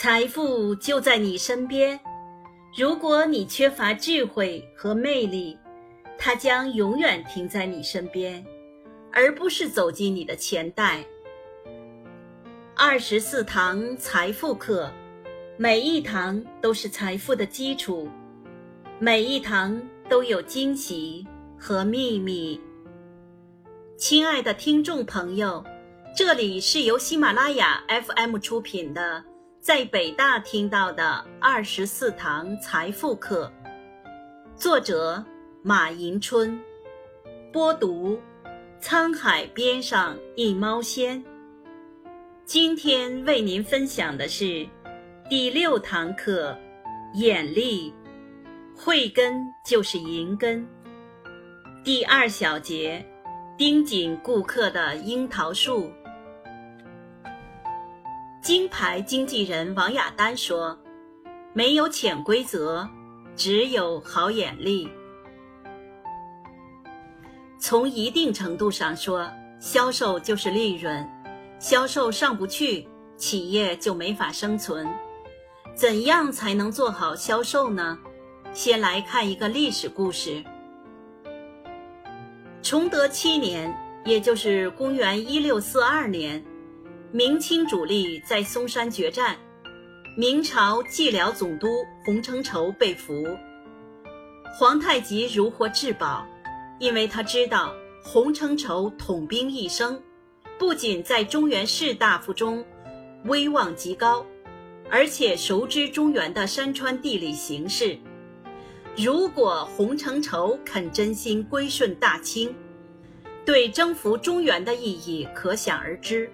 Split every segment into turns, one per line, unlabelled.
财富就在你身边。如果你缺乏智慧和魅力，它将永远停在你身边，而不是走进你的钱袋。二十四堂财富课，每一堂都是财富的基础，每一堂都有惊喜和秘密。亲爱的听众朋友，这里是由喜马拉雅 FM 出品的，在北大听到的二十四堂财富课，作者马迎春，播读沧海边上一猫仙。今天为您分享的是第六堂课，眼力，慧根就是银根，第二小节。盯紧顾客的樱桃树。金牌经纪人王雅丹说：“没有潜规则，只有好眼力。从一定程度上说，销售就是利润，销售上不去，企业就没法生存。怎样才能做好销售呢？先来看一个历史故事。”崇德七年，也就是公元一六四二年，明清主力在嵩山决战，明朝蓟辽总督洪承畴被俘。皇太极如获至宝，因为他知道洪承畴统兵一生，不仅在中原士大夫中威望极高，而且熟知中原的山川地理形势。如果洪承畴肯真心归顺大清，对征服中原的意义可想而知。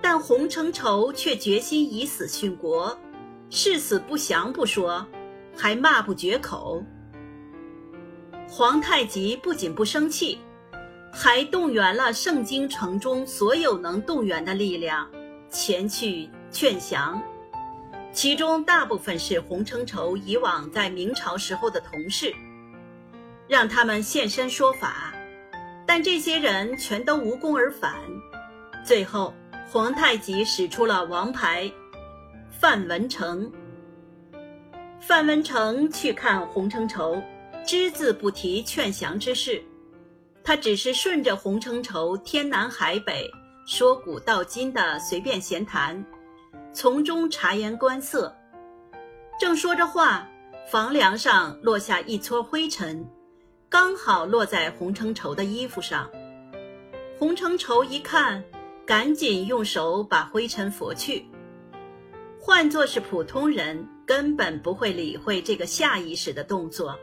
但洪承畴却决心以死殉国，誓死不降不说，还骂不绝口。皇太极不仅不生气，还动员了盛京城中所有能动员的力量，前去劝降。其中大部分是洪承畴以往在明朝时候的同事，让他们现身说法，但这些人全都无功而返。最后，皇太极使出了王牌范文成。范文成去看洪承畴，只字不提劝降之事，他只是顺着洪承畴天南海北、说古道今的随便闲谈。从中察言观色，正说着话，房梁上落下一撮灰尘，刚好落在洪承畴的衣服上。洪承畴一看，赶紧用手把灰尘拂去。换作是普通人，根本不会理会这个下意识的动作，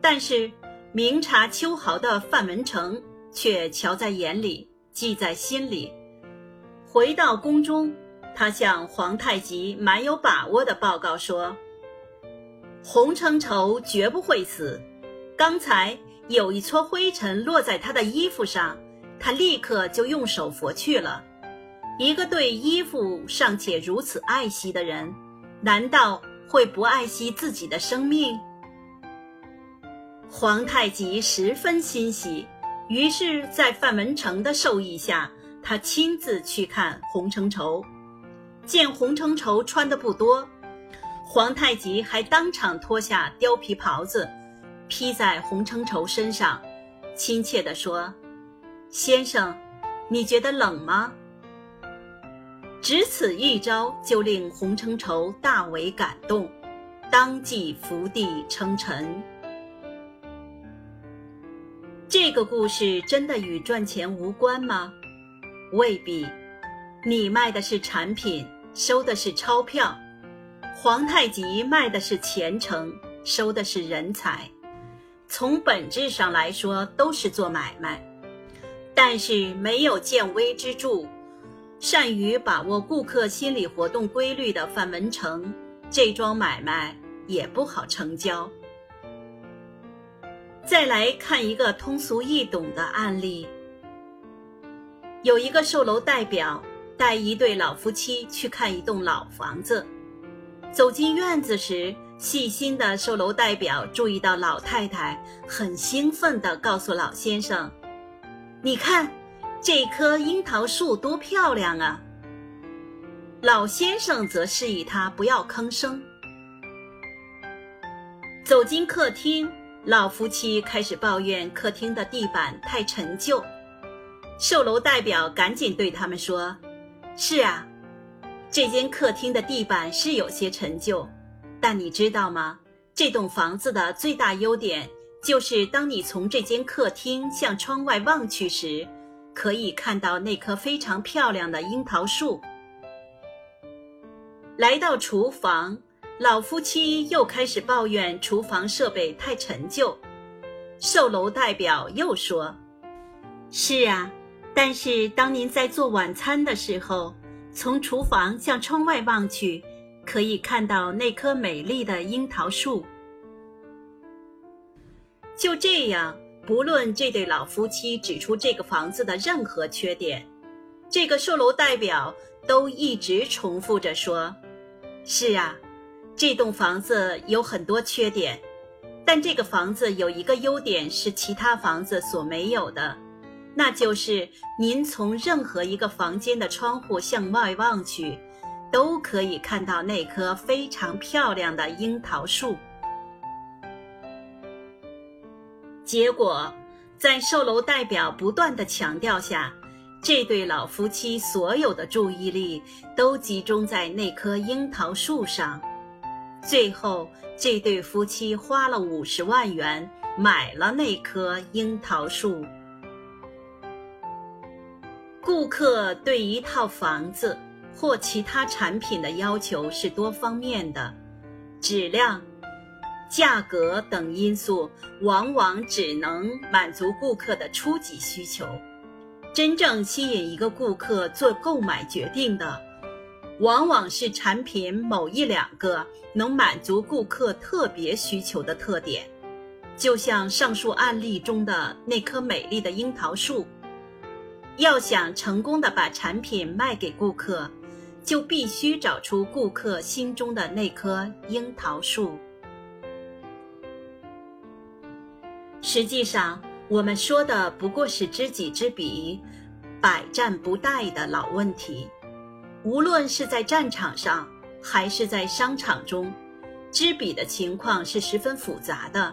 但是明察秋毫的范文成却瞧在眼里，记在心里。回到宫中。他向皇太极蛮有把握的报告说：“洪承畴绝不会死。刚才有一撮灰尘落在他的衣服上，他立刻就用手拂去了。一个对衣服尚且如此爱惜的人，难道会不爱惜自己的生命？”皇太极十分欣喜，于是，在范文成的授意下，他亲自去看洪承畴。见洪承畴穿的不多，皇太极还当场脱下貂皮袍子，披在洪承畴身上，亲切地说：“先生，你觉得冷吗？”只此一招就令洪承畴大为感动，当即伏地称臣。这个故事真的与赚钱无关吗？未必，你卖的是产品。收的是钞票，皇太极卖的是前程，收的是人才。从本质上来说，都是做买卖。但是没有见微知著，善于把握顾客心理活动规律的范文成，这桩买卖也不好成交。再来看一个通俗易懂的案例，有一个售楼代表。带一对老夫妻去看一栋老房子，走进院子时，细心的售楼代表注意到老太太很兴奋地告诉老先生：“你看，这棵樱桃树多漂亮啊！”老先生则示意他不要吭声。走进客厅，老夫妻开始抱怨客厅的地板太陈旧。售楼代表赶紧对他们说：“是啊，这间客厅的地板是有些陈旧，但你知道吗？这栋房子的最大优点就是，当你从这间客厅向窗外望去时，可以看到那棵非常漂亮的樱桃树。”来到厨房。老夫妻又开始抱怨厨房设备太陈旧，售楼代表又说：“是啊，但是当您在做晚餐的时候，从厨房向窗外望去，可以看到那棵美丽的樱桃树。”就这样，不论这对老夫妻指出这个房子的任何缺点，这个售楼代表都一直重复着说：“是啊。”这栋房子有很多缺点，但这个房子有一个优点是其他房子所没有的，那就是您从任何一个房间的窗户向外望去，都可以看到那棵非常漂亮的樱桃树。结果，在售楼代表不断的强调下，这对老夫妻所有的注意力都集中在那棵樱桃树上。最后，这对夫妻花了五十万元买了那棵樱桃树。顾客对一套房子或其他产品的要求是多方面的，质量、价格等因素往往只能满足顾客的初级需求。真正吸引一个顾客做购买决定的。往往是产品某一两个能满足顾客特别需求的特点，就像上述案例中的那棵美丽的樱桃树。要想成功的把产品卖给顾客，就必须找出顾客心中的那棵樱桃树。实际上，我们说的不过是知己知彼，百战不殆的老问题。无论是在战场上，还是在商场中，知彼的情况是十分复杂的，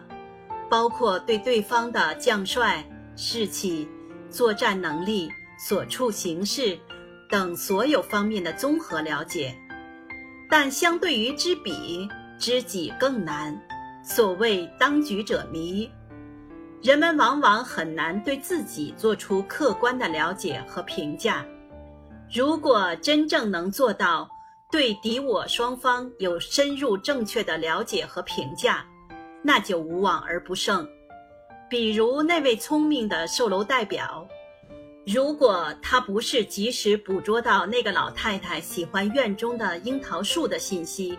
包括对对方的将帅、士气、作战能力、所处形势等所有方面的综合了解。但相对于知彼，知己更难。所谓当局者迷，人们往往很难对自己做出客观的了解和评价。如果真正能做到对敌我双方有深入正确的了解和评价，那就无往而不胜。比如那位聪明的售楼代表，如果他不是及时捕捉到那个老太太喜欢院中的樱桃树的信息，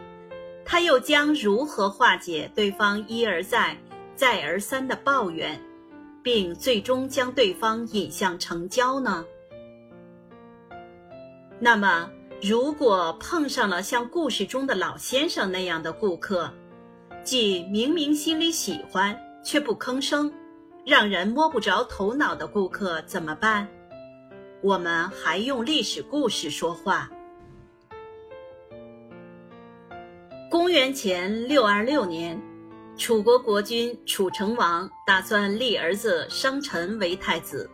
他又将如何化解对方一而再、再而三的抱怨，并最终将对方引向成交呢？那么，如果碰上了像故事中的老先生那样的顾客，即明明心里喜欢却不吭声，让人摸不着头脑的顾客怎么办？我们还用历史故事说话。公元前六二六年，楚国国君楚成王打算立儿子商臣为太子，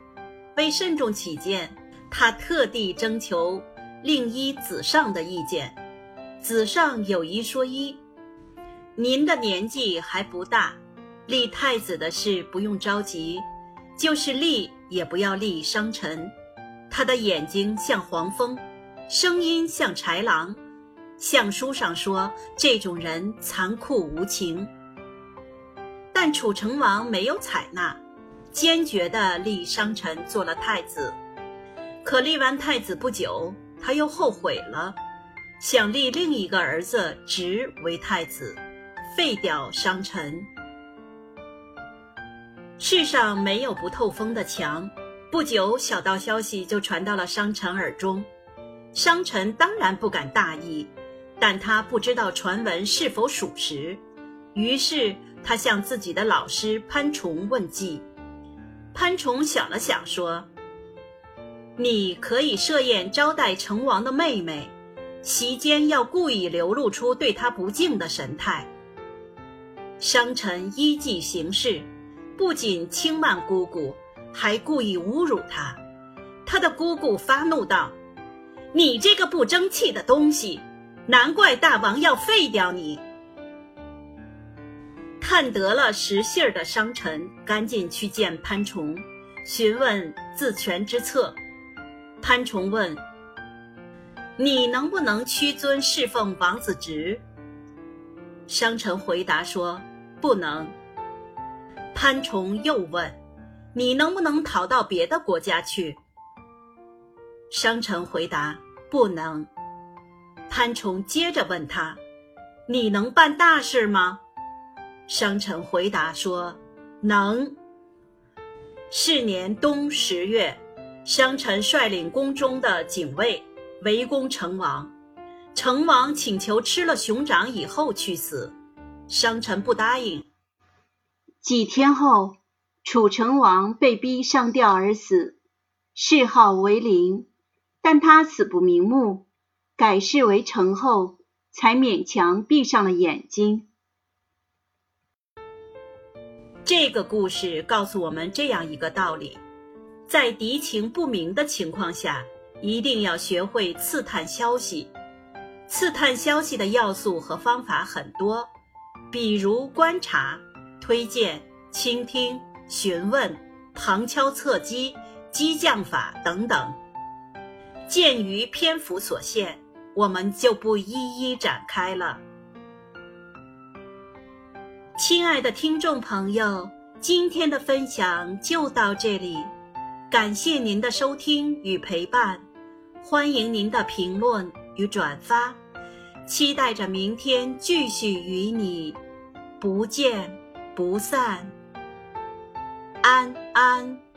为慎重起见，他特地征求。令尹子上的意见，子上有一说一：您的年纪还不大，立太子的事不用着急，就是立也不要立商臣。他的眼睛像黄蜂，声音像豺狼，相书上说这种人残酷无情。但楚成王没有采纳，坚决地立商臣做了太子。可立完太子不久。他又后悔了，想立另一个儿子直为太子，废掉商臣。世上没有不透风的墙，不久小道消息就传到了商臣耳中。商臣当然不敢大意，但他不知道传闻是否属实，于是他向自己的老师潘崇问计。潘崇想了想说。你可以设宴招待成王的妹妹，席间要故意流露出对他不敬的神态。商臣依计行事，不仅轻慢姑姑，还故意侮辱她。他的姑姑发怒道：“你这个不争气的东西，难怪大王要废掉你。”看得了实信儿的商臣，赶紧去见潘崇，询问自权之策。潘崇问：“你能不能屈尊侍奉王子直？”商臣回答说。不能。潘崇又问：“你能不能逃到别的国家去？”商臣回答：“不能。”潘崇接着问他：“你能办大事吗？”商臣回答说：“能。”是年冬十月，商臣率领宫中的警卫围攻成王，成王请求吃了熊掌以后去死。商臣不答应。
几天后，楚成王被逼上吊而死，谥号为陵，但他死不瞑目，改谥为成后，才勉强闭上了眼睛。
这个故事告诉我们这样一个道理：在敌情不明的情况下，一定要学会刺探消息。刺探消息的要素和方法很多。比如观察、推荐、倾听、询问、旁敲侧击、激将法等等。鉴于篇幅所限，我们就不一一展开了。亲爱的听众朋友，今天的分享就到这里，感谢您的收听与陪伴，欢迎您的评论与转发。期待着明天继续与你不见不散，安安。